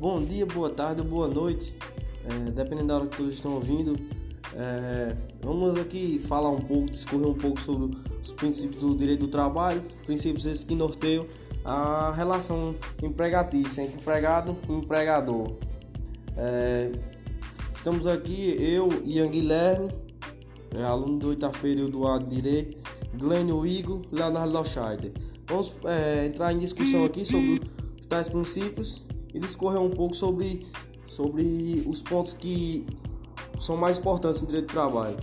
bom dia, boa tarde boa noite, é, dependendo da hora que todos estão ouvindo. É, vamos aqui falar um pouco, discorrer um pouco sobre os princípios do direito do trabalho, princípios esses que norteiam a relação empregatícia entre empregado e empregador. É, estamos aqui, eu, Ian Guilherme, é, aluno do oitavo período A de Direito, Glênio Igor, Leonardo Loscheider. Vamos é, entrar em discussão aqui sobre tais princípios e discorrer um pouco sobre, sobre os pontos que são mais importantes no direito do trabalho.